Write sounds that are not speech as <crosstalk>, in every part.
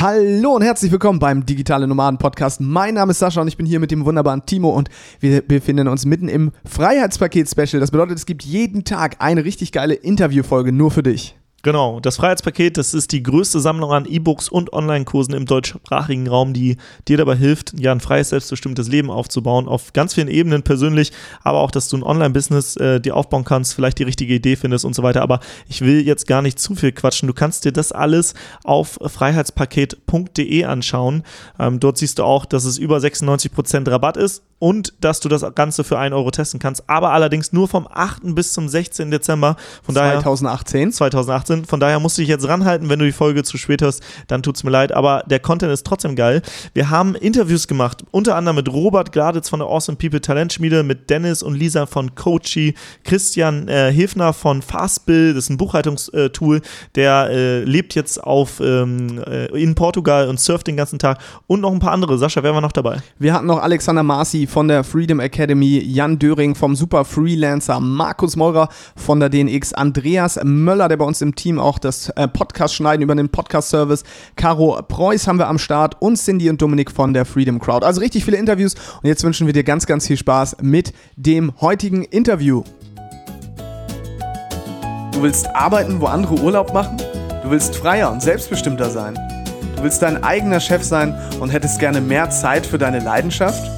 Hallo und herzlich willkommen beim Digitale Nomaden Podcast. Mein Name ist Sascha und ich bin hier mit dem wunderbaren Timo und wir befinden uns mitten im Freiheitspaket Special. Das bedeutet, es gibt jeden Tag eine richtig geile Interviewfolge nur für dich. Genau, das Freiheitspaket, das ist die größte Sammlung an E-Books und Online-Kursen im deutschsprachigen Raum, die dir dabei hilft, ja, ein freies, selbstbestimmtes Leben aufzubauen, auf ganz vielen Ebenen persönlich, aber auch, dass du ein Online-Business äh, dir aufbauen kannst, vielleicht die richtige Idee findest und so weiter. Aber ich will jetzt gar nicht zu viel quatschen. Du kannst dir das alles auf freiheitspaket.de anschauen. Ähm, dort siehst du auch, dass es über 96% Rabatt ist und dass du das Ganze für 1 Euro testen kannst, aber allerdings nur vom 8. bis zum 16. Dezember. Von 2018. Daher, 2018. Von daher musst du dich jetzt ranhalten, wenn du die Folge zu spät hörst, dann tut's mir leid, aber der Content ist trotzdem geil. Wir haben Interviews gemacht, unter anderem mit Robert Gladitz von der Awesome People Talentschmiede, mit Dennis und Lisa von Coachy, Christian äh, Hilfner von Fastbill, das ist ein Buchhaltungstool, der äh, lebt jetzt auf ähm, äh, in Portugal und surft den ganzen Tag und noch ein paar andere. Sascha, wer war noch dabei? Wir hatten noch Alexander Marci von der Freedom Academy, Jan Döring vom Super Freelancer, Markus Meurer von der DNX, Andreas Möller, der bei uns im Team auch das äh, Podcast schneiden über den Podcast-Service, Caro Preuß haben wir am Start und Cindy und Dominik von der Freedom Crowd. Also richtig viele Interviews und jetzt wünschen wir dir ganz, ganz viel Spaß mit dem heutigen Interview. Du willst arbeiten, wo andere Urlaub machen? Du willst freier und selbstbestimmter sein? Du willst dein eigener Chef sein und hättest gerne mehr Zeit für deine Leidenschaft?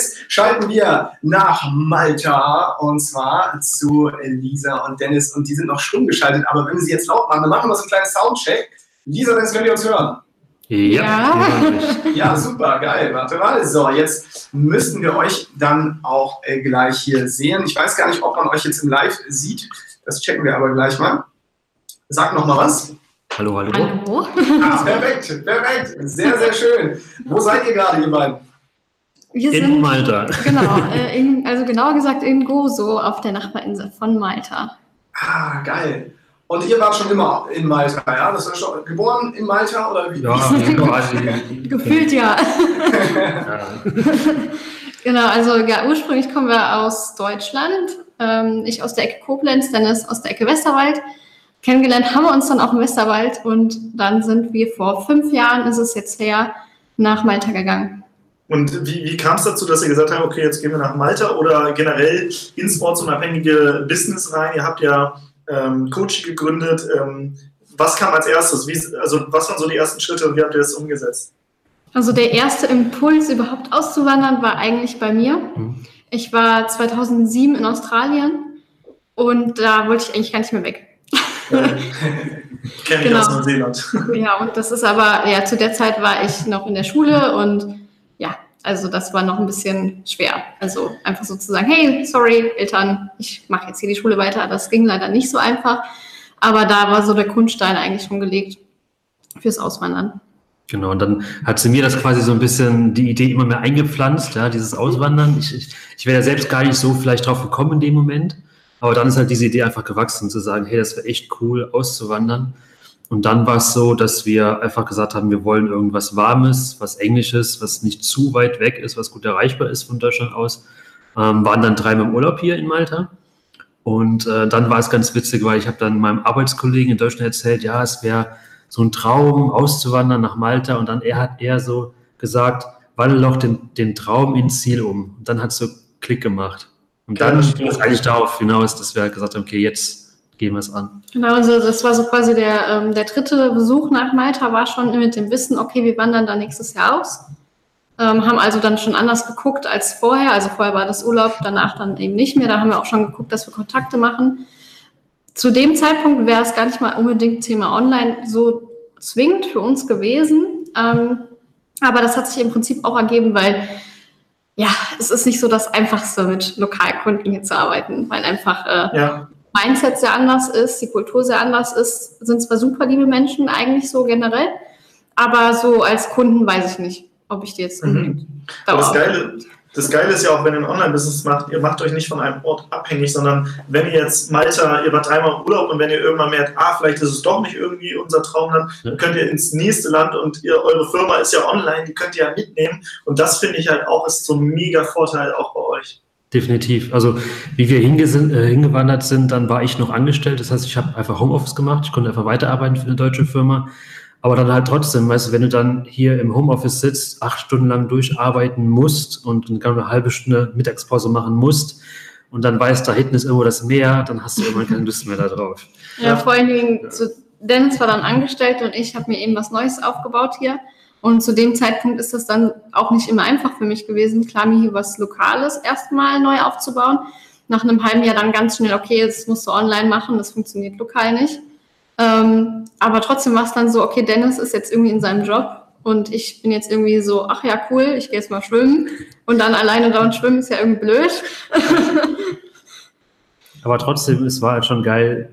Jetzt schalten wir nach Malta und zwar zu Lisa und Dennis und die sind noch stumm geschaltet, aber wenn wir sie jetzt laut machen, dann machen wir so einen kleinen Soundcheck. Lisa, Dennis, könnt ihr uns hören? Ja. Ja, super, geil. Warte mal. So, jetzt müssten wir euch dann auch äh, gleich hier sehen. Ich weiß gar nicht, ob man euch jetzt im Live sieht. Das checken wir aber gleich mal. Sag noch mal was. Hallo, hallo. Hallo. Ah, perfekt, perfekt. Sehr, sehr schön. Wo seid ihr gerade, ihr beiden? Wir In sind, Malta. Genau, äh, in, also genauer gesagt in Gozo auf der Nachbarinsel von Malta. Ah, geil. Und ihr wart schon immer in Malta, ja? Das ist schon geboren in Malta oder wie? Ja, <laughs> quasi. Gefühlt ja. Ja. <laughs> genau, also ja, ursprünglich kommen wir aus Deutschland. Ähm, ich aus der Ecke Koblenz, Dennis aus der Ecke Westerwald. Kennengelernt haben wir uns dann auch im Westerwald und dann sind wir vor fünf Jahren, ist es jetzt her, nach Malta gegangen. Und wie, wie kam es dazu, dass ihr gesagt habt, okay, jetzt gehen wir nach Malta oder generell ins ortsunabhängige Business rein? Ihr habt ja ähm, Coaching gegründet. Ähm, was kam als erstes? Wie, also was waren so die ersten Schritte und wie habt ihr das umgesetzt? Also der erste Impuls, überhaupt auszuwandern, war eigentlich bei mir. Mhm. Ich war 2007 in Australien und da wollte ich eigentlich gar nicht mehr weg. <laughs> Kenne ich Genau. aus Neuseeland. Ja, und das ist aber, ja, zu der Zeit war ich noch in der Schule und ja, also das war noch ein bisschen schwer. Also einfach so zu sagen, hey, sorry, Eltern, ich mache jetzt hier die Schule weiter. Das ging leider nicht so einfach. Aber da war so der Grundstein eigentlich schon gelegt fürs Auswandern. Genau, und dann hat sie mir das quasi so ein bisschen die Idee immer mehr eingepflanzt, ja, dieses Auswandern. Ich, ich, ich wäre ja selbst gar nicht so vielleicht drauf gekommen in dem Moment, aber dann ist halt diese Idee einfach gewachsen, zu sagen, hey, das wäre echt cool, auszuwandern. Und dann war es so, dass wir einfach gesagt haben, wir wollen irgendwas Warmes, was Englisches, was nicht zu weit weg ist, was gut erreichbar ist von Deutschland aus. Ähm, waren dann dreimal im Urlaub hier in Malta. Und äh, dann war es ganz witzig, weil ich habe dann meinem Arbeitskollegen in Deutschland erzählt, ja, es wäre so ein Traum, auszuwandern nach Malta. Und dann er hat er so gesagt, wandel doch den, den Traum ins Ziel um. Und dann hat es so Klick gemacht. Und dann ging es eigentlich darauf hinaus, dass wir halt gesagt haben, okay, jetzt gehen wir es an. Genau, also das war so quasi der, ähm, der dritte Besuch nach Malta, war schon mit dem Wissen, okay, wir wandern da nächstes Jahr aus. Ähm, haben also dann schon anders geguckt als vorher. Also vorher war das Urlaub, danach dann eben nicht mehr. Da haben wir auch schon geguckt, dass wir Kontakte machen. Zu dem Zeitpunkt wäre es gar nicht mal unbedingt Thema Online so zwingend für uns gewesen. Ähm, aber das hat sich im Prinzip auch ergeben, weil ja, es ist nicht so das Einfachste, mit Lokalkunden hier zu arbeiten, weil einfach äh, Ja. Mindset sehr anders ist, die Kultur sehr anders ist, sind zwar super liebe Menschen eigentlich so generell, aber so als Kunden weiß ich nicht, ob ich die jetzt Mhm. unbedingt Aber das Geile, das Geile ist ja auch, wenn ihr ein Online-Business macht, ihr macht euch nicht von einem Ort abhängig, sondern wenn ihr jetzt Malta, ihr wart einmal im Urlaub und wenn ihr irgendwann merkt, ah, vielleicht ist es doch nicht irgendwie unser Traumland, dann könnt ihr ins nächste Land und ihr, eure Firma ist ja online, die könnt ihr ja mitnehmen. Und das finde ich halt auch, ist so ein mega Vorteil auch bei euch. Definitiv. Also wie wir äh, hingewandert sind, dann war ich noch angestellt. Das heißt, ich habe einfach Homeoffice gemacht. Ich konnte einfach weiterarbeiten für eine deutsche Firma. Aber dann halt trotzdem, weißt du, wenn du dann hier im Homeoffice sitzt, acht Stunden lang durcharbeiten musst und eine halbe Stunde Mittagspause machen musst und dann weißt, da hinten ist irgendwo das Meer, dann hast du irgendwann keine Lust mehr darauf. Ja, ja, vor allen Dingen, ja. Dennis war dann angestellt und ich habe mir eben was Neues aufgebaut hier. Und zu dem Zeitpunkt ist das dann auch nicht immer einfach für mich gewesen, klar, mir hier was Lokales erstmal neu aufzubauen. Nach einem halben Jahr dann ganz schnell, okay, das musst du online machen, das funktioniert lokal nicht. Ähm, aber trotzdem war es dann so, okay, Dennis ist jetzt irgendwie in seinem Job und ich bin jetzt irgendwie so, ach ja, cool, ich gehe jetzt mal schwimmen. Und dann alleine da und schwimmen ist ja irgendwie blöd. <laughs> aber trotzdem, es war halt schon geil,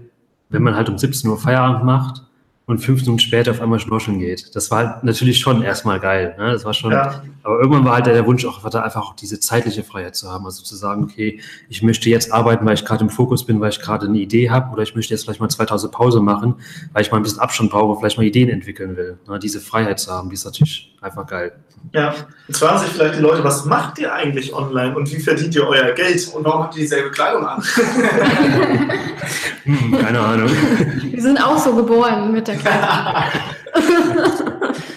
wenn man halt um 17 Uhr Feierabend macht und fünf Minuten später auf einmal schnorcheln geht. Das war halt natürlich schon erstmal geil. Ne? Das war schon, ja. aber irgendwann war halt der Wunsch auch, einfach auch diese zeitliche Freiheit zu haben. Also zu sagen, okay, ich möchte jetzt arbeiten, weil ich gerade im Fokus bin, weil ich gerade eine Idee habe, oder ich möchte jetzt vielleicht mal 2000 Pause machen, weil ich mal ein bisschen Abstand brauche, vielleicht mal Ideen entwickeln will. Ne? Diese Freiheit zu haben, die ist natürlich einfach geil. Ja, jetzt fragen sich vielleicht die Leute, was macht ihr eigentlich online und wie verdient ihr euer Geld und warum habt ihr dieselbe Kleidung an? <laughs> hm, keine Ahnung. Wir sind auch so geboren mit der Kleidung. <laughs>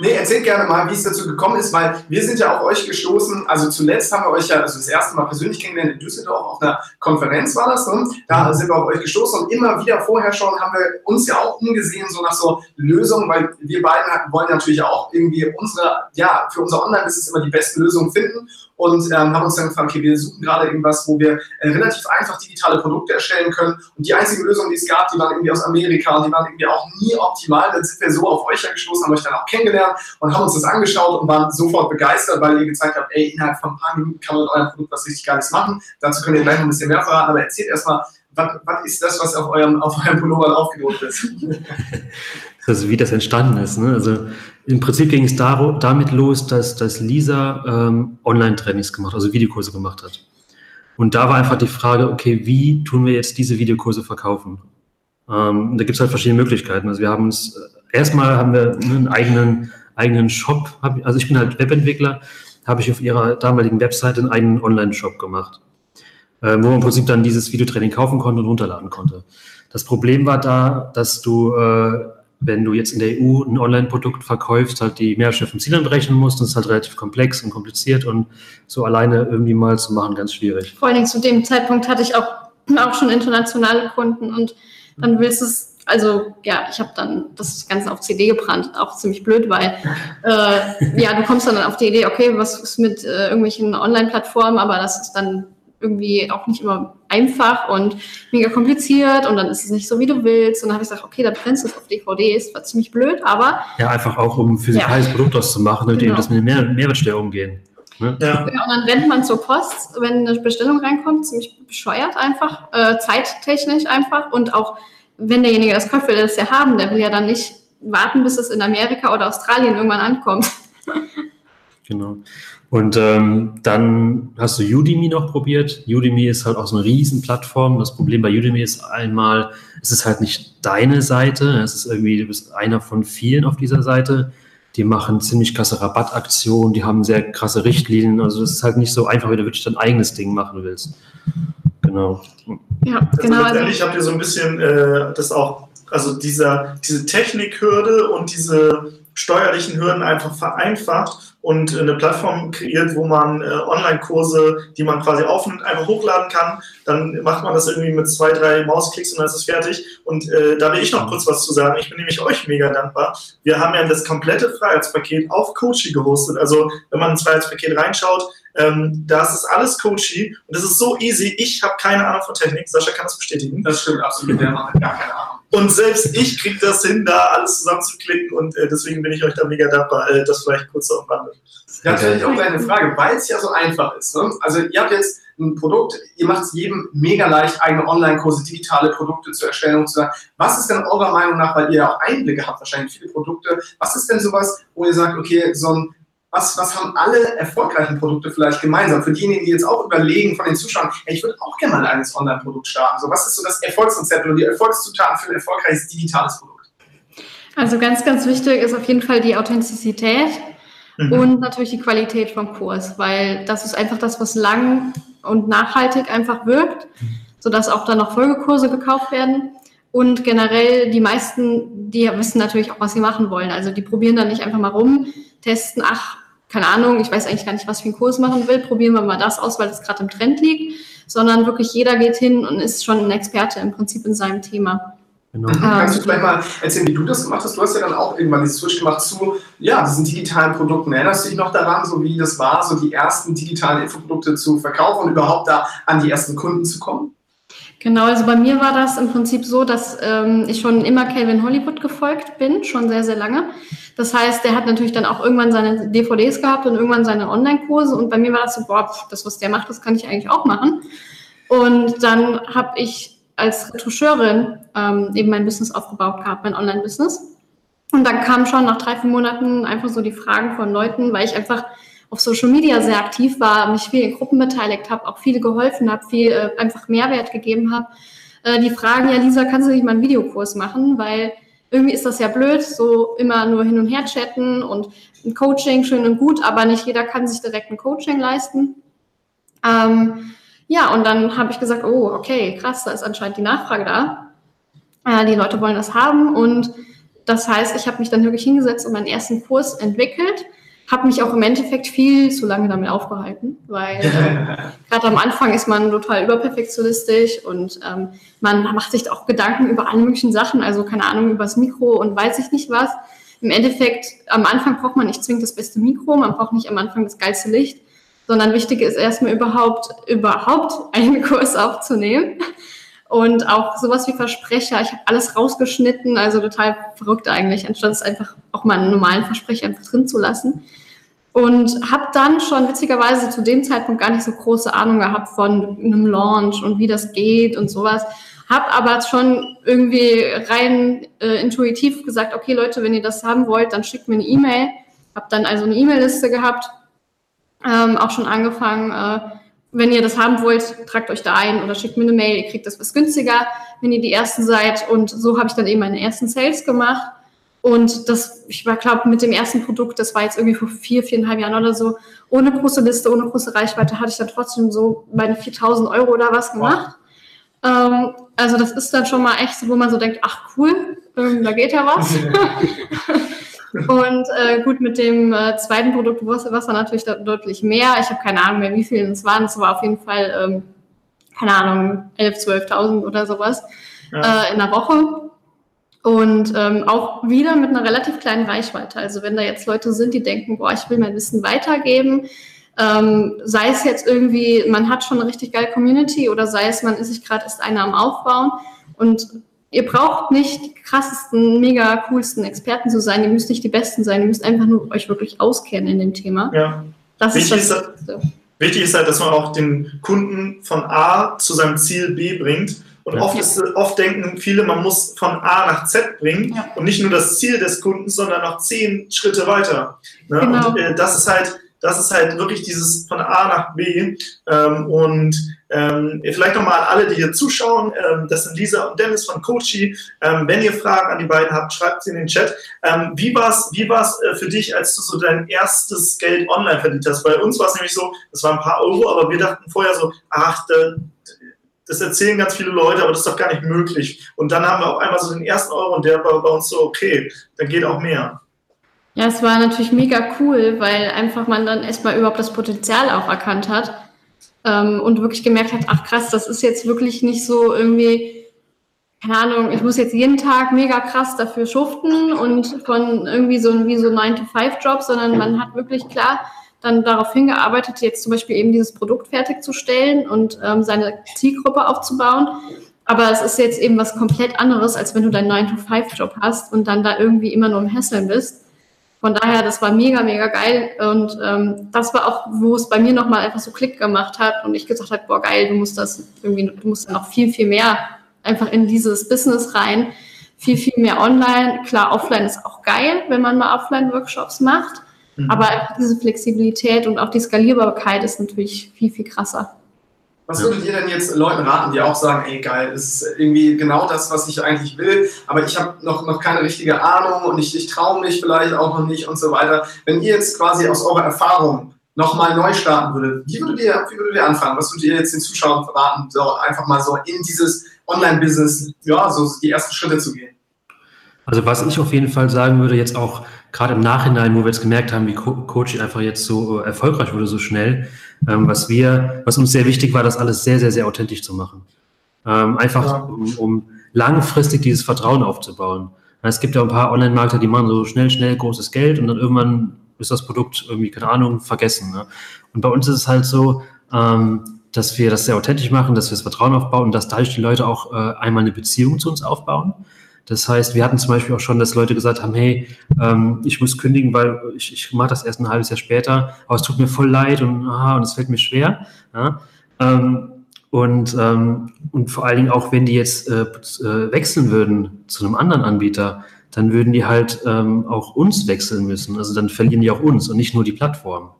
Nee, erzählt gerne mal, wie es dazu gekommen ist, weil wir sind ja auf euch gestoßen. Also zuletzt haben wir euch ja also das erste Mal persönlich kennengelernt in Düsseldorf auf einer Konferenz war das. Ne? Da sind wir auf euch gestoßen und immer wieder vorher schon haben wir uns ja auch umgesehen, so nach so Lösungen, weil wir beiden wollen natürlich auch irgendwie unsere, ja, für unser Online-Business immer die besten Lösungen finden und ähm, haben uns dann gefragt, okay, wir suchen gerade irgendwas, wo wir äh, relativ einfach digitale Produkte erstellen können. Und die einzige Lösung, die es gab, die waren irgendwie aus Amerika und die waren irgendwie auch nie optimal. Dann sind wir so auf euch gestoßen, haben euch dann auch kennengelernt und haben uns das angeschaut und waren sofort begeistert, weil ihr gezeigt habt, ey, innerhalb von ein paar Minuten kann man mit eurem Produkt was richtig Geiles machen. Dazu könnt ihr gleich noch ein bisschen mehr verraten, aber erzählt erstmal, was, was ist das, was auf eurem, auf eurem Pullover aufgedruckt ist? <laughs> also wie das entstanden ist. Ne? Also im Prinzip ging es damit los, dass, dass Lisa ähm, Online-Trainings gemacht, also Videokurse gemacht hat. Und da war einfach die Frage, okay, wie tun wir jetzt diese Videokurse verkaufen? Ähm, da gibt es halt verschiedene Möglichkeiten. Also wir haben uns, äh, erstmal haben wir einen eigenen, eigenen Shop, hab, also ich bin halt Webentwickler, habe ich auf ihrer damaligen Webseite einen eigenen Online-Shop gemacht, äh, wo man im Prinzip dann dieses Videotraining kaufen konnte und runterladen konnte. Das Problem war da, dass du äh, wenn du jetzt in der EU ein Online-Produkt verkaufst, halt die Mehrwertsteuer vom Zielland rechnen musst. Das ist halt relativ komplex und kompliziert und so alleine irgendwie mal zu machen, ganz schwierig. Vor allen Dingen zu dem Zeitpunkt hatte ich auch, <clears throat> auch schon internationale Kunden und dann willst du es, also ja, ich habe dann das Ganze auf CD gebrannt, auch ziemlich blöd, weil äh, <laughs> ja, du kommst dann auf die Idee, okay, was ist mit äh, irgendwelchen Online-Plattformen, aber das ist dann irgendwie auch nicht immer einfach und mega kompliziert und dann ist es nicht so, wie du willst. Und dann habe ich gesagt, okay, dann brennst du es auf DVDs, war ziemlich blöd, aber. Ja, einfach auch, um physikales ja. Produkt auszumachen, damit genau. eben das mit der Mehr Mehrwertsteuer umgehen. Ne? Ja. ja. und dann rennt man zur Post, wenn eine Bestellung reinkommt, ziemlich bescheuert einfach, äh, zeittechnisch einfach und auch, wenn derjenige das kauft, will er das ja haben, der will ja dann nicht warten, bis es in Amerika oder Australien irgendwann ankommt. Genau. Und ähm, dann hast du Udemy noch probiert. Udemy ist halt auch so eine Riesenplattform. Das Problem bei Udemy ist einmal, es ist halt nicht deine Seite. Es ist irgendwie, du bist einer von vielen auf dieser Seite. Die machen ziemlich krasse Rabattaktionen, die haben sehr krasse Richtlinien. Also es ist halt nicht so einfach, wenn du wirklich dein eigenes Ding machen willst. Genau. Ja, also genau. Letztendlich habt ihr so ein bisschen äh, das auch, also dieser, diese Technikhürde und diese steuerlichen Hürden einfach vereinfacht und eine Plattform kreiert, wo man äh, Online-Kurse, die man quasi aufnimmt, einfach hochladen kann. Dann macht man das irgendwie mit zwei, drei Mausklicks und dann ist es fertig. Und äh, da will ich noch kurz was zu sagen. Ich bin nämlich euch mega dankbar. Wir haben ja das komplette Freiheitspaket auf Coachy gehostet. Also wenn man ins Freiheitspaket reinschaut, ähm, das ist alles Coachy und das ist so easy. Ich habe keine Ahnung von Technik. Sascha kann das bestätigen. Das stimmt absolut. Der macht gar keine Ahnung. Und selbst ich kriege das hin, da alles zusammenzuklicken und äh, deswegen bin ich euch da mega dankbar, äh, das vielleicht kurz zu umwandeln. Natürlich auch eine Frage, weil es ja so einfach ist. Ne? Also ihr habt jetzt ein Produkt, ihr macht es jedem mega leicht, eigene Online-Kurse, digitale Produkte zu erstellen und zu sagen, was ist denn eurer Meinung nach, weil ihr ja auch Einblicke habt, wahrscheinlich viele Produkte, was ist denn sowas, wo ihr sagt, okay, so ein was, was haben alle erfolgreichen Produkte vielleicht gemeinsam? Für diejenigen, die jetzt auch überlegen von den Zuschauern, hey, ich würde auch gerne mal ein eigenes Online-Produkt starten. So, was ist so das Erfolgskonzept oder die Erfolgszutaten für ein erfolgreiches digitales Produkt? Also ganz, ganz wichtig ist auf jeden Fall die Authentizität mhm. und natürlich die Qualität vom Kurs, weil das ist einfach das, was lang und nachhaltig einfach wirkt, sodass auch dann noch Folgekurse gekauft werden. Und generell die meisten, die wissen natürlich auch, was sie machen wollen. Also die probieren dann nicht einfach mal rum, testen, ach, keine Ahnung, ich weiß eigentlich gar nicht, was ich für einen Kurs machen will, probieren wir mal das aus, weil es gerade im Trend liegt, sondern wirklich jeder geht hin und ist schon ein Experte im Prinzip in seinem Thema. Genau. Ähm, Kannst du vielleicht mal erzählen, wie du das gemacht hast? Du hast ja dann auch irgendwann die Switch gemacht zu, ja, diesen digitalen Produkten. Erinnerst du dich noch daran, so wie das war, so die ersten digitalen Infoprodukte zu verkaufen und überhaupt da an die ersten Kunden zu kommen? Genau, also bei mir war das im Prinzip so, dass ähm, ich schon immer Calvin Hollywood gefolgt bin, schon sehr, sehr lange. Das heißt, der hat natürlich dann auch irgendwann seine DVDs gehabt und irgendwann seine Online-Kurse und bei mir war das so, boah, das, was der macht, das kann ich eigentlich auch machen. Und dann habe ich als Retoucheurin ähm, eben mein Business aufgebaut gehabt, mein Online-Business. Und dann kamen schon nach drei, vier Monaten einfach so die Fragen von Leuten, weil ich einfach auf Social Media sehr aktiv war, mich viel in Gruppen beteiligt habe, auch viele geholfen habe, viel äh, einfach Mehrwert gegeben habe. Äh, die fragen, ja, Lisa, kannst du nicht mal einen Videokurs machen? Weil irgendwie ist das ja blöd, so immer nur hin und her chatten und ein Coaching schön und gut, aber nicht jeder kann sich direkt ein Coaching leisten. Ähm, ja, und dann habe ich gesagt, oh, okay, krass, da ist anscheinend die Nachfrage da. Äh, die Leute wollen das haben und das heißt, ich habe mich dann wirklich hingesetzt und meinen ersten Kurs entwickelt habe mich auch im Endeffekt viel zu lange damit aufgehalten, weil <laughs> äh, gerade am Anfang ist man total überperfektionistisch und ähm, man macht sich auch Gedanken über alle möglichen Sachen, also keine Ahnung über das Mikro und weiß ich nicht was. Im Endeffekt, am Anfang braucht man nicht zwingend das beste Mikro, man braucht nicht am Anfang das geilste Licht, sondern wichtig ist erstmal überhaupt, überhaupt einen <laughs> Kurs aufzunehmen. Und auch sowas wie Versprecher, ich habe alles rausgeschnitten, also total verrückt eigentlich, anstatt es einfach auch mal einen normalen Versprecher einfach drin zu lassen. Und habe dann schon witzigerweise zu dem Zeitpunkt gar nicht so große Ahnung gehabt von einem Launch und wie das geht und sowas. Habe aber schon irgendwie rein äh, intuitiv gesagt, okay Leute, wenn ihr das haben wollt, dann schickt mir eine E-Mail. Habe dann also eine E-Mail-Liste gehabt, ähm, auch schon angefangen, äh, wenn ihr das haben wollt, tragt euch da ein oder schickt mir eine Mail, ihr kriegt das was günstiger, wenn ihr die Ersten seid. Und so habe ich dann eben meine ersten Sales gemacht. Und das, ich war, glaube mit dem ersten Produkt, das war jetzt irgendwie vor vier, viereinhalb Jahren oder so, ohne große Liste, ohne große Reichweite, hatte ich dann trotzdem so meine 4000 Euro oder was gemacht. Wow. Ähm, also das ist dann schon mal echt so, wo man so denkt, ach cool, ähm, da geht ja was. <laughs> <laughs> Und äh, gut, mit dem äh, zweiten Produkt Wasser natürlich deutlich mehr. Ich habe keine Ahnung mehr, wie viel es waren. Es war auf jeden Fall, ähm, keine Ahnung, 11.000, 12.000 oder sowas ja. äh, in der Woche. Und ähm, auch wieder mit einer relativ kleinen Reichweite. Also wenn da jetzt Leute sind, die denken, boah, ich will mein Wissen weitergeben, ähm, sei es jetzt irgendwie, man hat schon eine richtig geile Community oder sei es, man ist sich gerade erst einer am Aufbauen und ihr braucht nicht die krassesten, mega coolsten Experten zu sein. Ihr müsst nicht die Besten sein. Ihr müsst einfach nur euch wirklich auskennen in dem Thema. Ja. Das wichtig ist das. Ist, wichtig ist halt, dass man auch den Kunden von A zu seinem Ziel B bringt. Und ja. oft, ist, oft denken viele, man muss von A nach Z bringen ja. und nicht nur das Ziel des Kunden, sondern noch zehn Schritte weiter. Ne? Genau. Und äh, das ist halt das ist halt wirklich dieses von A nach B. Ähm, und ähm, vielleicht nochmal an alle, die hier zuschauen, ähm, das sind Lisa und Dennis von Coachy. Ähm, wenn ihr Fragen an die beiden habt, schreibt sie in den Chat. Ähm, wie war es wie war's, äh, für dich, als du so dein erstes Geld online verdient hast? Bei uns war es nämlich so, das waren ein paar Euro, aber wir dachten vorher so, ach, da, das erzählen ganz viele Leute, aber das ist doch gar nicht möglich. Und dann haben wir auf einmal so den ersten Euro und der war bei uns so, okay, dann geht auch mehr. Ja, es war natürlich mega cool, weil einfach man dann erstmal überhaupt das Potenzial auch erkannt hat ähm, und wirklich gemerkt hat, ach krass, das ist jetzt wirklich nicht so irgendwie, keine Ahnung, ich muss jetzt jeden Tag mega krass dafür schuften und von irgendwie so wie so 9-to-5-Job, sondern man hat wirklich klar dann darauf hingearbeitet, jetzt zum Beispiel eben dieses Produkt fertigzustellen und ähm, seine Zielgruppe aufzubauen. Aber es ist jetzt eben was komplett anderes, als wenn du deinen 9-to-5-Job hast und dann da irgendwie immer nur im Hässeln bist. Von daher, das war mega, mega geil. Und ähm, das war auch, wo es bei mir nochmal einfach so Klick gemacht hat und ich gesagt habe, boah, geil, du musst das irgendwie, du musst noch viel, viel mehr einfach in dieses Business rein. Viel, viel mehr online. Klar, offline ist auch geil, wenn man mal Offline-Workshops macht. Mhm. Aber diese Flexibilität und auch die Skalierbarkeit ist natürlich viel, viel krasser. Was würdet ihr denn jetzt Leuten raten, die auch sagen, ey geil, das ist irgendwie genau das, was ich eigentlich will, aber ich habe noch, noch keine richtige Ahnung und ich, ich traue mich vielleicht auch noch nicht und so weiter. Wenn ihr jetzt quasi aus eurer Erfahrung nochmal neu starten würdet, wie würdet, ihr, wie würdet ihr anfangen? Was würdet ihr jetzt den Zuschauern raten, so einfach mal so in dieses Online-Business, ja, so die ersten Schritte zu gehen? Also was ich auf jeden Fall sagen würde, jetzt auch gerade im Nachhinein, wo wir jetzt gemerkt haben, wie Co Coaching einfach jetzt so äh, erfolgreich wurde, so schnell, ähm, was wir, was uns sehr wichtig war, das alles sehr, sehr, sehr authentisch zu machen. Ähm, einfach, ja. um, um langfristig dieses Vertrauen aufzubauen. Es gibt ja ein paar Online-Markter, die machen so schnell, schnell großes Geld und dann irgendwann ist das Produkt irgendwie, keine Ahnung, vergessen. Ne? Und bei uns ist es halt so, ähm, dass wir das sehr authentisch machen, dass wir das Vertrauen aufbauen und dass dadurch die Leute auch äh, einmal eine Beziehung zu uns aufbauen. Das heißt, wir hatten zum Beispiel auch schon, dass Leute gesagt haben, hey, ähm, ich muss kündigen, weil ich, ich mache das erst ein halbes Jahr später, aber es tut mir voll leid und, ah, und es fällt mir schwer. Ja? Ähm, und, ähm, und vor allen Dingen auch, wenn die jetzt äh, äh, wechseln würden zu einem anderen Anbieter, dann würden die halt ähm, auch uns wechseln müssen. Also dann verlieren die auch uns und nicht nur die Plattform.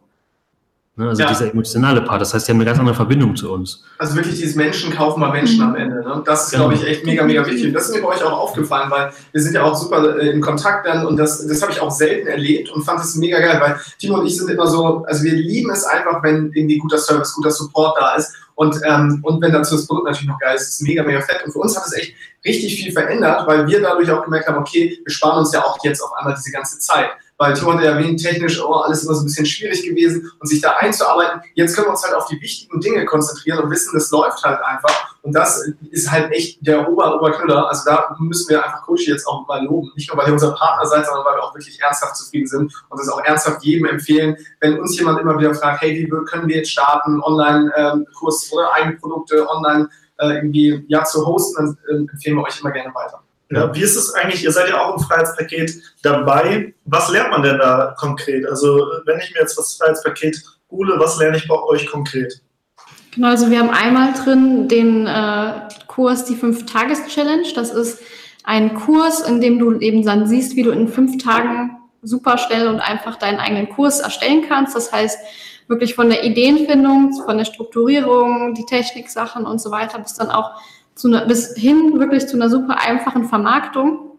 Ne? Also ja. dieser emotionale Part. Das heißt, die haben eine ganz andere Verbindung zu uns. Also wirklich dieses Menschen kaufen mal Menschen am Ende. Ne? Das ist, genau. glaube ich, echt mega, mega wichtig. Und das ist mir bei euch auch aufgefallen, weil wir sind ja auch super äh, in Kontakt dann und das, das habe ich auch selten erlebt und fand es mega geil, weil Timo und ich sind immer so, also wir lieben es einfach, wenn irgendwie guter Service, guter Support da ist. Und, ähm, und wenn dazu das Produkt natürlich noch geil ist, ist es mega, mega fett. Und für uns hat es echt richtig viel verändert, weil wir dadurch auch gemerkt haben, okay, wir sparen uns ja auch jetzt auf einmal diese ganze Zeit weil Timo hat ja erwähnt, technisch oh, alles immer so ein bisschen schwierig gewesen und sich da einzuarbeiten. Jetzt können wir uns halt auf die wichtigen Dinge konzentrieren und wissen, das läuft halt einfach. Und das ist halt echt der Ober Oberknüller. Also da müssen wir einfach Coach jetzt auch mal loben. Nicht nur, weil ihr unser Partner seid, sondern weil wir auch wirklich ernsthaft zufrieden sind und das auch ernsthaft jedem empfehlen. Wenn uns jemand immer wieder fragt, hey, wie können wir jetzt starten, Online-Kurs ähm, oder eigene Produkte online äh, irgendwie ja, zu hosten, dann äh, empfehlen wir euch immer gerne weiter. Ja, wie ist es eigentlich? Ihr seid ja auch im Freiheitspaket dabei. Was lernt man denn da konkret? Also, wenn ich mir jetzt das Freiheitspaket hole, was lerne ich bei euch konkret? Genau, also wir haben einmal drin den äh, Kurs Die Fünf-Tages-Challenge. Das ist ein Kurs, in dem du eben dann siehst, wie du in fünf Tagen super schnell und einfach deinen eigenen Kurs erstellen kannst. Das heißt, wirklich von der Ideenfindung, von der Strukturierung, die Techniksachen und so weiter, bis dann auch zu einer, bis hin wirklich zu einer super einfachen Vermarktung.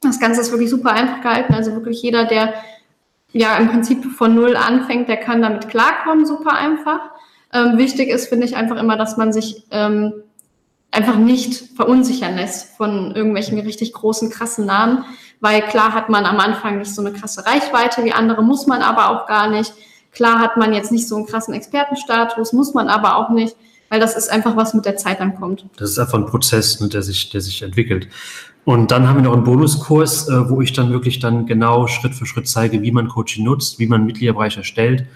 Das Ganze ist wirklich super einfach gehalten. Also wirklich jeder, der ja im Prinzip von null anfängt, der kann damit klarkommen, super einfach. Ähm, wichtig ist, finde ich, einfach immer, dass man sich ähm, einfach nicht verunsichern lässt von irgendwelchen richtig großen, krassen Namen, weil klar hat man am Anfang nicht so eine krasse Reichweite wie andere, muss man aber auch gar nicht. Klar hat man jetzt nicht so einen krassen Expertenstatus, muss man aber auch nicht weil das ist einfach was mit der Zeit dann kommt. Das ist einfach ein Prozess, ne, der, sich, der sich entwickelt. Und dann haben wir noch einen Bonuskurs, äh, wo ich dann wirklich dann genau Schritt für Schritt zeige, wie man Coaching nutzt, wie man Mitgliederbereich erstellt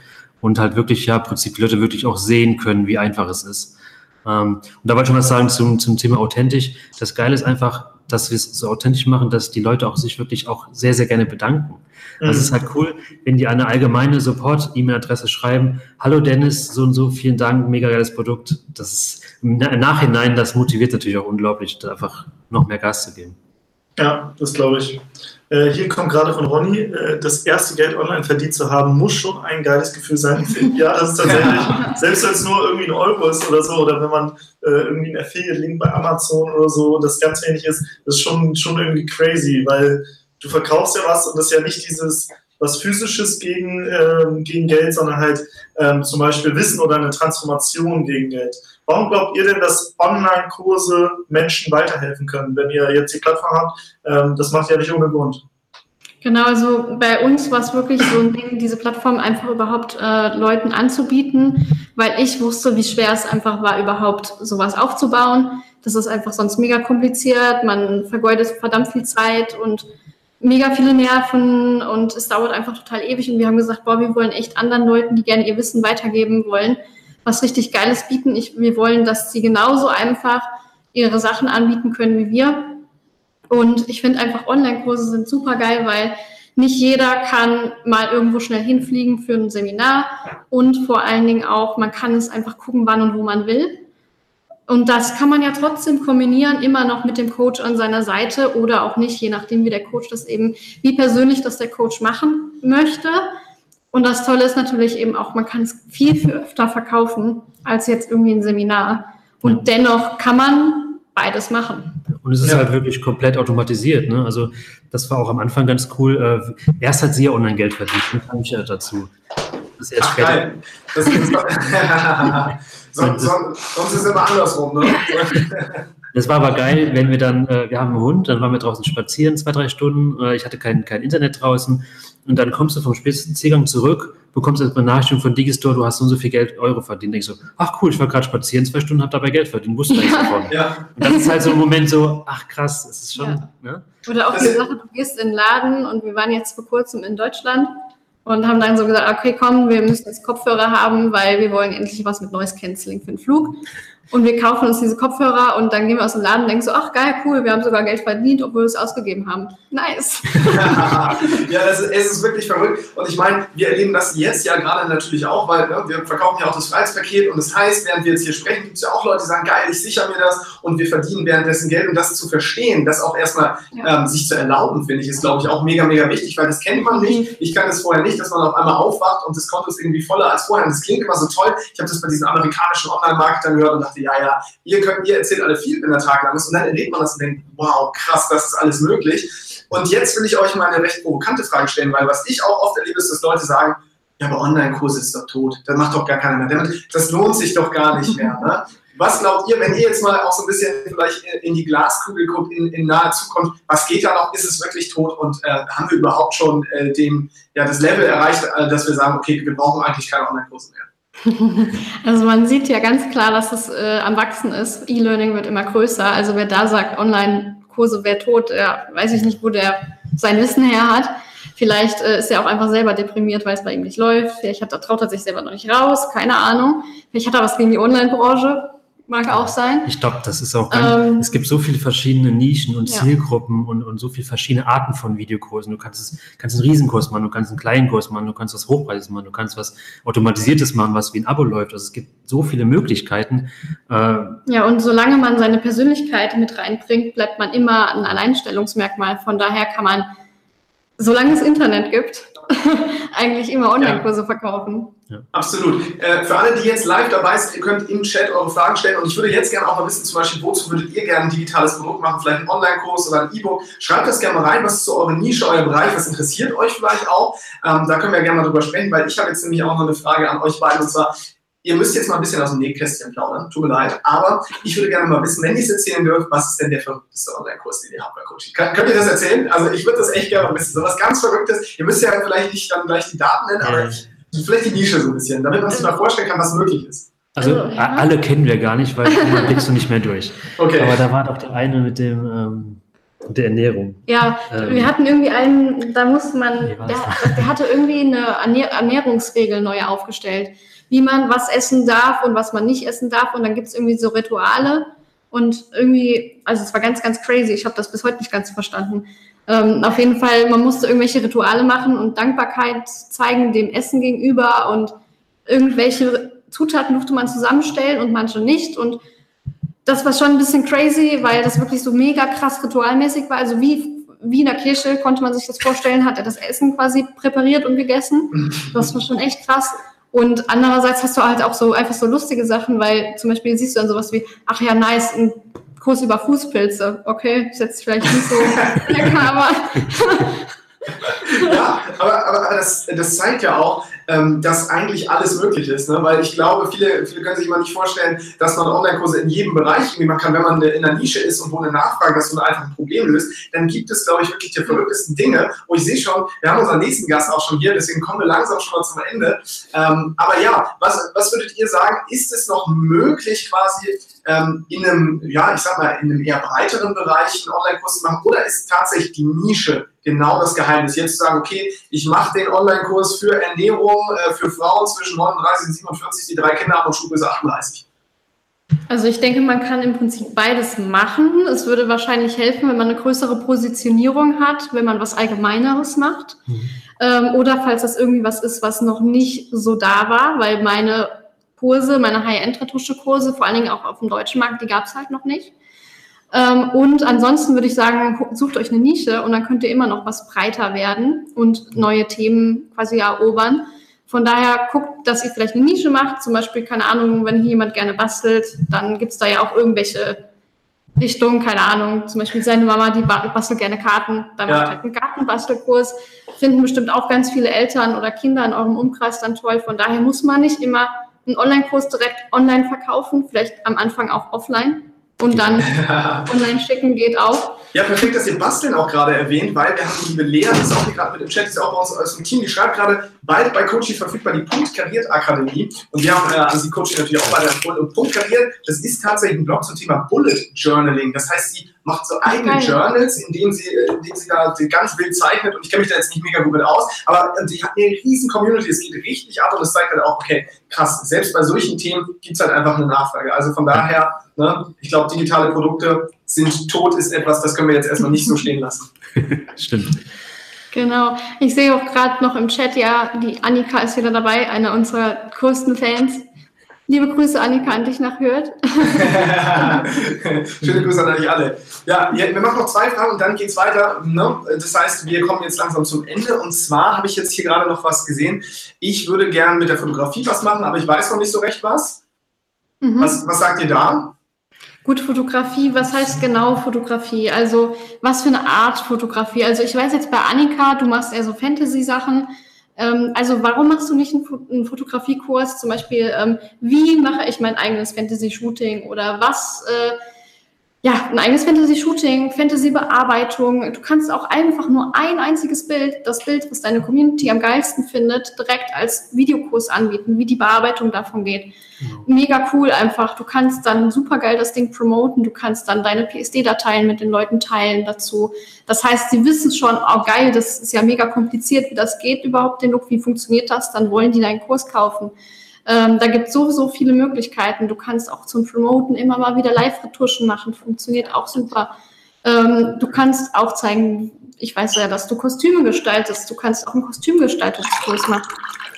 und halt wirklich, ja, Prinzip Leute wirklich auch sehen können, wie einfach es ist. Ähm, und da wollte ich schon was sagen zum, zum Thema authentisch. Das Geile ist einfach, dass wir es so authentisch machen, dass die Leute auch sich wirklich auch sehr, sehr gerne bedanken. Das mhm. ist halt cool, wenn die eine allgemeine Support-E-Mail-Adresse schreiben. Hallo Dennis, so und so, vielen Dank, mega geiles Produkt. Das ist im Nachhinein, das motiviert natürlich auch unglaublich, da einfach noch mehr Gas zu geben. Ja, das glaube ich. Äh, hier kommt gerade von Ronny, äh, das erste Geld online verdient zu haben, muss schon ein geiles Gefühl sein. <laughs> ja, das ist tatsächlich, selbst wenn es nur irgendwie ein Euro ist oder so, oder wenn man äh, irgendwie einen Affiliate-Link bei Amazon oder so, das ganz wenig ist, das ist schon, schon irgendwie crazy, weil du verkaufst ja was und das ist ja nicht dieses was physisches gegen, ähm, gegen Geld, sondern halt ähm, zum Beispiel Wissen oder eine Transformation gegen Geld. Warum glaubt ihr denn, dass Online-Kurse Menschen weiterhelfen können, wenn ihr jetzt die Plattform habt? Ähm, das macht ja nicht ohne Grund. Genau, also bei uns war es wirklich so ein Ding, diese Plattform einfach überhaupt äh, Leuten anzubieten, weil ich wusste, wie schwer es einfach war, überhaupt sowas aufzubauen. Das ist einfach sonst mega kompliziert, man vergeudet verdammt viel Zeit und mega viele Nerven und es dauert einfach total ewig. Und wir haben gesagt, boah, wir wollen echt anderen Leuten, die gerne ihr Wissen weitergeben wollen, was richtig Geiles bieten. Ich, wir wollen, dass sie genauso einfach ihre Sachen anbieten können wie wir. Und ich finde einfach Online-Kurse sind super geil, weil nicht jeder kann mal irgendwo schnell hinfliegen für ein Seminar und vor allen Dingen auch, man kann es einfach gucken, wann und wo man will. Und das kann man ja trotzdem kombinieren, immer noch mit dem Coach an seiner Seite oder auch nicht, je nachdem, wie der Coach das eben, wie persönlich das der Coach machen möchte. Und das Tolle ist natürlich eben auch, man kann es viel, viel öfter verkaufen als jetzt irgendwie ein Seminar. Und ja. dennoch kann man beides machen. Und es ist ja. halt wirklich komplett automatisiert. Ne? Also das war auch am Anfang ganz cool. Äh, erst hat sie ja Online-Geld verdient, dann kam ich ja dazu. Das ist erst Ach, geil. Das ist <laughs> sonst, <laughs> sonst ist es immer andersrum. Ne? <laughs> Das war aber geil, wenn wir dann, äh, wir haben einen Hund, dann waren wir draußen spazieren, zwei, drei Stunden. Äh, ich hatte kein, kein Internet draußen. Und dann kommst du vom Spitzenzielgang zurück, bekommst jetzt eine Nachricht von Digistore, du hast so und so viel Geld, Euro verdient. Ich so, ach cool, ich war gerade spazieren, zwei Stunden, hab dabei Geld verdient, wusste nichts davon. <laughs> Ja. Und das ist halt so ein Moment so, ach krass, es ist schon. Ja. Ne? Oder auch die Sache, du gehst in den Laden und wir waren jetzt vor kurzem in Deutschland und haben dann so gesagt, okay, komm, wir müssen jetzt Kopfhörer haben, weil wir wollen endlich was mit Noise Cancelling für den Flug. Und wir kaufen uns diese Kopfhörer und dann gehen wir aus dem Laden und denken so, ach geil, cool, wir haben sogar Geld verdient, obwohl wir es ausgegeben haben. Nice. <laughs> ja, das ist, es ist wirklich verrückt. Und ich meine, wir erleben das jetzt ja gerade natürlich auch, weil ne, wir verkaufen ja auch das Freiheitspaket und das heißt, während wir jetzt hier sprechen, gibt es ja auch Leute, die sagen, geil, ich sichere mir das und wir verdienen währenddessen Geld und das zu verstehen, das auch erstmal ja. ähm, sich zu erlauben, finde ich, ist, glaube ich, auch mega, mega wichtig, weil das kennt man nicht. Mhm. Ich kann es vorher nicht, dass man auf einmal aufwacht und das Konto ist irgendwie voller als vorher. Und das klingt immer so toll. Ich habe das bei diesen amerikanischen Online-Marketern gehört und dachte, ja, ja, ihr könnt, ihr erzählt alle viel, wenn der Tag lang ist. Und dann erlebt man das und denkt, wow, krass, das ist alles möglich. Und jetzt will ich euch mal eine recht provokante Frage stellen, weil was ich auch oft erlebe, ist, dass Leute sagen, ja, aber Online-Kurse ist doch tot. Das macht doch gar keiner mehr. Das lohnt sich doch gar nicht mehr. Ne? Was glaubt ihr, wenn ihr jetzt mal auch so ein bisschen vielleicht in die Glaskugel guckt, in, in naher Zukunft, was geht da noch? Ist es wirklich tot und äh, haben wir überhaupt schon äh, dem, ja, das Level erreicht, äh, dass wir sagen, okay, wir brauchen eigentlich keine Online-Kurse mehr? Also man sieht ja ganz klar, dass es äh, am Wachsen ist. E-Learning wird immer größer. Also wer da sagt, Online-Kurse wäre tot, ja, weiß ich nicht, wo der sein Wissen her hat. Vielleicht äh, ist er auch einfach selber deprimiert, weil es bei ihm nicht läuft. Vielleicht hat, traut er sich selber noch nicht raus, keine Ahnung. Vielleicht hat er was gegen die Online-Branche. Mag auch sein. Ich glaube, das ist auch ganz, ähm, es gibt so viele verschiedene Nischen und ja. Zielgruppen und, und so viele verschiedene Arten von Videokursen. Du kannst es, kannst einen Riesenkurs machen, du kannst einen kleinen Kurs machen, du kannst was Hochpreises machen, du kannst was Automatisiertes machen, was wie ein Abo läuft. Also es gibt so viele Möglichkeiten. Äh, ja, und solange man seine Persönlichkeit mit reinbringt, bleibt man immer ein Alleinstellungsmerkmal. Von daher kann man, solange es Internet gibt, <laughs> eigentlich immer Online-Kurse ja. verkaufen. Ja. Absolut. Äh, für alle, die jetzt live dabei sind, ihr könnt im Chat eure Fragen stellen und ich würde jetzt gerne auch mal wissen, zum Beispiel, wozu würdet ihr gerne ein digitales Produkt machen, vielleicht einen Online-Kurs oder ein E-Book. Schreibt das gerne mal rein, was ist so eure Nische, euer Bereich, was interessiert euch vielleicht auch. Ähm, da können wir gerne mal drüber sprechen, weil ich habe jetzt nämlich auch noch eine Frage an euch beiden und zwar, ihr müsst jetzt mal ein bisschen aus dem Nähkästchen plaudern, tut mir leid, aber ich würde gerne mal wissen, wenn ihr es erzählen dürft, was ist denn der verrückteste Online-Kurs, den ihr habt bei Coaching? Könnt, könnt ihr das erzählen? Also ich würde das echt gerne mal wissen, so was ganz Verrücktes. Ihr müsst ja vielleicht nicht dann gleich die Daten nennen, aber ich, vielleicht die Nische so ein bisschen, damit man sich mal vorstellen kann, was möglich ist. Also, also ja. alle kennen wir gar nicht, weil man <laughs> blickst du nicht mehr durch. Okay. Aber da war doch der eine mit dem ähm, der Ernährung. Ja, ähm, wir hatten irgendwie einen, da musste man, der, der, hatte irgendwie eine Ernährungsregel neu aufgestellt wie man was essen darf und was man nicht essen darf. Und dann gibt es irgendwie so Rituale. Und irgendwie, also es war ganz, ganz crazy. Ich habe das bis heute nicht ganz verstanden. Ähm, auf jeden Fall, man musste irgendwelche Rituale machen und Dankbarkeit zeigen dem Essen gegenüber und irgendwelche Zutaten durfte man zusammenstellen und manche nicht. Und das war schon ein bisschen crazy, weil das wirklich so mega krass ritualmäßig war. Also wie, wie in der Kirche konnte man sich das vorstellen, hat er das Essen quasi präpariert und gegessen. Das war schon echt krass. Und andererseits hast du halt auch so einfach so lustige Sachen, weil zum Beispiel siehst du dann sowas wie, ach ja, nice, ein Kurs über Fußpilze. Okay, ist jetzt vielleicht nicht so lecker, aber <laughs> ja, aber, aber das, das zeigt ja auch, ähm, dass eigentlich alles möglich ist. Ne? Weil ich glaube, viele, viele können sich immer nicht vorstellen, dass man Online-Kurse in jedem Bereich irgendwie machen kann. Wenn man in einer Nische ist und wo eine Nachfrage das so einfach ein Problem löst, dann gibt es, glaube ich, wirklich die verrücktesten Dinge. Und ich sehe schon, wir haben unseren nächsten Gast auch schon hier, deswegen kommen wir langsam schon mal zum Ende. Ähm, aber ja, was, was würdet ihr sagen, ist es noch möglich, quasi ähm, in einem, ja, ich sag mal, in einem eher breiteren Bereich einen Online-Kurs zu machen? Oder ist tatsächlich die Nische genau das Geheimnis? Jetzt zu sagen, okay, ich mache den Online-Kurs für Ernährung äh, für Frauen zwischen 39 und 47, die drei Kinder haben und Schulgröße 38. Also ich denke, man kann im Prinzip beides machen. Es würde wahrscheinlich helfen, wenn man eine größere Positionierung hat, wenn man was Allgemeineres macht. Mhm. Ähm, oder falls das irgendwie was ist, was noch nicht so da war, weil meine Kurse, meine High-End-Retusche-Kurse, vor allen Dingen auch auf dem deutschen Markt, die gab es halt noch nicht. Ähm, und ansonsten würde ich sagen, sucht euch eine Nische und dann könnt ihr immer noch was breiter werden und neue Themen quasi erobern. Von daher guckt, dass ihr vielleicht eine Nische macht. Zum Beispiel, keine Ahnung, wenn hier jemand gerne bastelt, dann gibt's da ja auch irgendwelche Richtungen, keine Ahnung. Zum Beispiel seine Mama, die bastelt gerne Karten. Dann Ja. macht halt einen Gartenbastelkurs. Finden bestimmt auch ganz viele Eltern oder Kinder in eurem Umkreis dann toll. Von daher muss man nicht immer einen Online-Kurs direkt online verkaufen. Vielleicht am Anfang auch offline. Und dann <laughs> online schicken geht auch. Ja, perfekt, dass ihr Basteln auch gerade erwähnt, weil wir haben die liebe Lea, die ist auch hier gerade mit im Chat, die ist auch bei uns aus dem Team, die schreibt gerade, bald bei Coachy verfügbar die Punkt Kariert Akademie. Und wir haben äh, an sie Coachy natürlich auch weiter empfohlen. Und Punkt Kariert, das ist tatsächlich ein Blog zum Thema Bullet Journaling. Das heißt, sie macht so eigene Geil. Journals, in denen sie, äh, in denen sie da die ganz wild zeichnet. Und ich kenne mich da jetzt nicht mega gut mit aus, aber äh, die hat eine riesen Community, es geht richtig ab und es zeigt halt auch, okay, krass, selbst bei solchen Themen gibt es halt einfach eine Nachfrage. Also von daher, ne, ich glaube, digitale Produkte sind tot, ist etwas, das können wir jetzt erstmal nicht so stehen lassen. <laughs> Stimmt. Genau. Ich sehe auch gerade noch im Chat, ja, die Annika ist wieder dabei, eine unserer größten Fans. Liebe Grüße, Annika, an dich nach Hürth. <laughs> Schöne Grüße an euch alle. Ja, wir machen noch zwei Fragen und dann geht's weiter. Ne? Das heißt, wir kommen jetzt langsam zum Ende. Und zwar habe ich jetzt hier gerade noch was gesehen. Ich würde gern mit der Fotografie was machen, aber ich weiß noch nicht so recht was. Mhm. Was, was sagt ihr da? Gut, Fotografie, was heißt genau Fotografie? Also, was für eine Art Fotografie? Also, ich weiß jetzt bei Annika, du machst eher so Fantasy-Sachen. Ähm, also, warum machst du nicht einen, Fo- einen Fotografiekurs? Zum Beispiel, ähm, wie mache ich mein eigenes Fantasy-Shooting? Oder was, äh, ja, ein eigenes Fantasy-Shooting, Fantasy-Bearbeitung. Du kannst auch einfach nur ein einziges Bild, das Bild, was deine Community am geilsten findet, direkt als Videokurs anbieten, wie die Bearbeitung davon geht. Mega cool einfach. Du kannst dann super geil das Ding promoten. Du kannst dann deine PSD-Dateien mit den Leuten teilen dazu. Das heißt, sie wissen schon, oh geil, das ist ja mega kompliziert, wie das geht überhaupt, den Look, wie funktioniert das? Dann wollen die deinen Kurs kaufen. Ähm, da gibt es so, so viele Möglichkeiten. Du kannst auch zum Promoten immer mal wieder Live-Retuschen machen. Funktioniert auch super. Ähm, du kannst auch zeigen, ich weiß ja, dass du Kostüme gestaltest. Du kannst auch einen Kostümgestaltungskurs machen.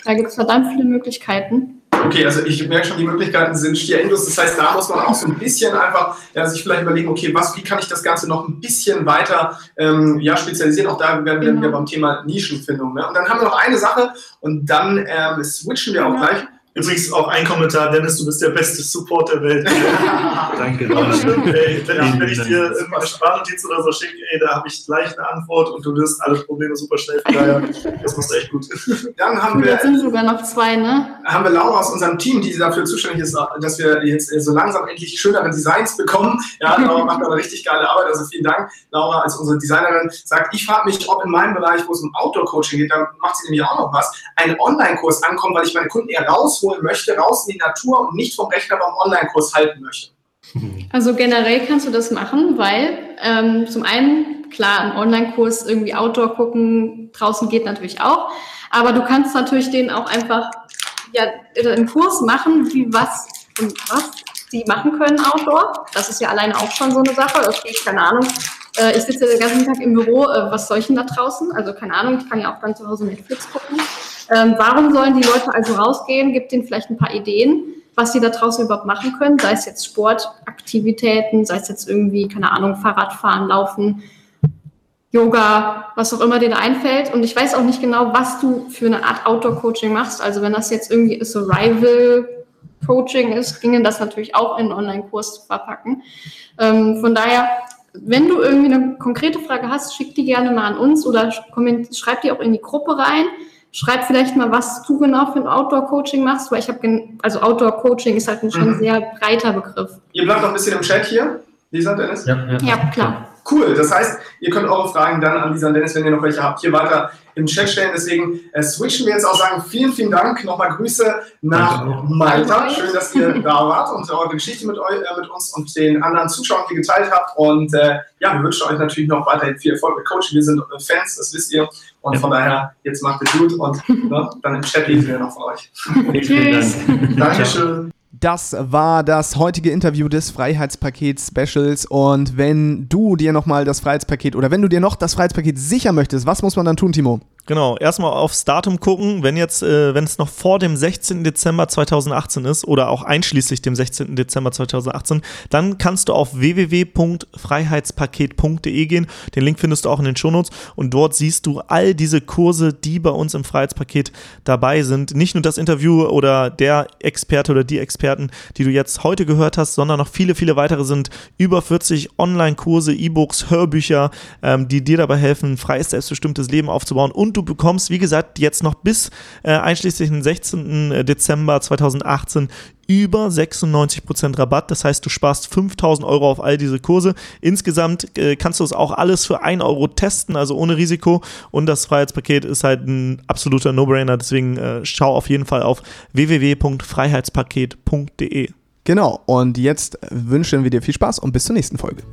Da gibt es verdammt viele Möglichkeiten. Okay, also ich merke schon, die Möglichkeiten sind stierendos. Das heißt, da muss man auch so ein bisschen einfach ja, sich vielleicht überlegen, okay, was, wie kann ich das Ganze noch ein bisschen weiter ähm, ja, spezialisieren? Auch da werden wir Genau. wieder beim Thema Nischenfindung. Ne? Und dann haben wir noch eine Sache und dann ähm, switchen wir auch Genau. gleich. Übrigens auch ein Kommentar, Dennis, du bist der beste Support der Welt. <laughs> Danke. Stimmt, ey. Wenn, ich, wenn ich dir irgendeine Sprachnotiz oder so schicke, ey, da habe ich gleich eine Antwort und du löst alle Probleme super schnell. Von daher, das machst du echt gut. Dann haben wir jetzt sind sogar noch zwei, ne? haben wir Laura aus unserem Team, die dafür zuständig ist, dass wir jetzt so langsam endlich schönere Designs bekommen. Ja, <laughs> Laura macht aber richtig geile Arbeit. Also vielen Dank, Laura, als unsere Designerin sagt, ich frage mich, ob in meinem Bereich, wo es um Outdoor-Coaching geht, da macht sie nämlich auch noch was, ein Online-Kurs ankommt, weil ich meine Kunden eher rausholen möchte, raus in die Natur und nicht vom Rechner beim Online-Kurs halten möchte. Also generell kannst du das machen, weil ähm, zum einen, klar, ein Online-Kurs irgendwie Outdoor gucken, draußen geht natürlich auch, aber du kannst natürlich den auch einfach ja, einen Kurs machen, wie was und was die machen können Outdoor. Das ist ja alleine auch schon so eine Sache. Okay, keine Ahnung. Äh, ich sitze den ganzen Tag im Büro, äh, was soll ich denn da draußen? Also keine Ahnung, ich kann ja auch dann zu Hause Netflix gucken. Ähm, warum sollen die Leute also rausgehen? Gibt denen vielleicht ein paar Ideen, was sie da draußen überhaupt machen können, sei es jetzt Sportaktivitäten, sei es jetzt irgendwie, keine Ahnung, Fahrradfahren, Laufen, Yoga, was auch immer dir da einfällt. Und ich weiß auch nicht genau, was du für eine Art Outdoor-Coaching machst. Also wenn das jetzt irgendwie Survival-Coaching ist, ginge das natürlich auch in einen Online-Kurs zu verpacken. Ähm, von daher, wenn du irgendwie eine konkrete Frage hast, schick die gerne mal an uns oder schreib die auch in die Gruppe rein. Schreib vielleicht mal, was du genau für ein Outdoor-Coaching machst, weil ich habe, also Outdoor-Coaching ist halt ein schon Mhm. sehr breiter Begriff. Ihr bleibt noch ein bisschen im Chat hier, Lisa, Dennis. Ja, ja, Ja, klar. Cool, das heißt, ihr könnt eure Fragen dann an Lisa und Dennis, wenn ihr noch welche habt, hier weiter im Chat stellen. Deswegen äh, switchen wir jetzt auch sagen, vielen, vielen Dank. Nochmal Grüße nach Danke. Malta. Schön, dass ihr da wart und eure Geschichte mit, eu äh, mit uns und den anderen Zuschauern hier geteilt habt. Und äh, ja, wir wünschen euch natürlich noch weiterhin viel Erfolg mit Coaching. Wir sind äh, Fans, das wisst ihr. Und Ja. von daher, jetzt macht es gut und ne, dann im Chat lesen wir noch von euch. <laughs> Tschüss. Dank. Dankeschön. Das war das heutige Interview des Freiheitspaket Specials. Und wenn du dir nochmal das Freiheitspaket oder wenn du dir noch das Freiheitspaket sichern möchtest, was muss man dann tun, Timo? Genau, erstmal aufs Datum gucken, wenn jetzt, äh, wenn es noch vor dem 16. Dezember 2018 ist oder auch einschließlich dem 16. Dezember 2018, dann kannst du auf www.freiheitspaket.de gehen. Den Link findest du auch in den Shownotes und dort siehst du all diese Kurse, die bei uns im Freiheitspaket dabei sind. Nicht nur das Interview oder der Experte oder die Experten, die du jetzt heute gehört hast, sondern noch viele, viele weitere sind über 40 Online-Kurse, E-Books, Hörbücher, ähm, die dir dabei helfen, freies, selbstbestimmtes Leben aufzubauen du bekommst, wie gesagt, jetzt noch bis äh, einschließlich den 16. Dezember 2018 über 96% Rabatt. Das heißt, du sparst 5000 Euro auf all diese Kurse. Insgesamt äh, kannst du es auch alles für 1 Euro testen, also ohne Risiko. Und das Freiheitspaket ist halt ein absoluter No-Brainer. Deswegen äh, schau auf jeden Fall auf www.freiheitspaket.de. Genau, und jetzt wünschen wir dir viel Spaß und bis zur nächsten Folge.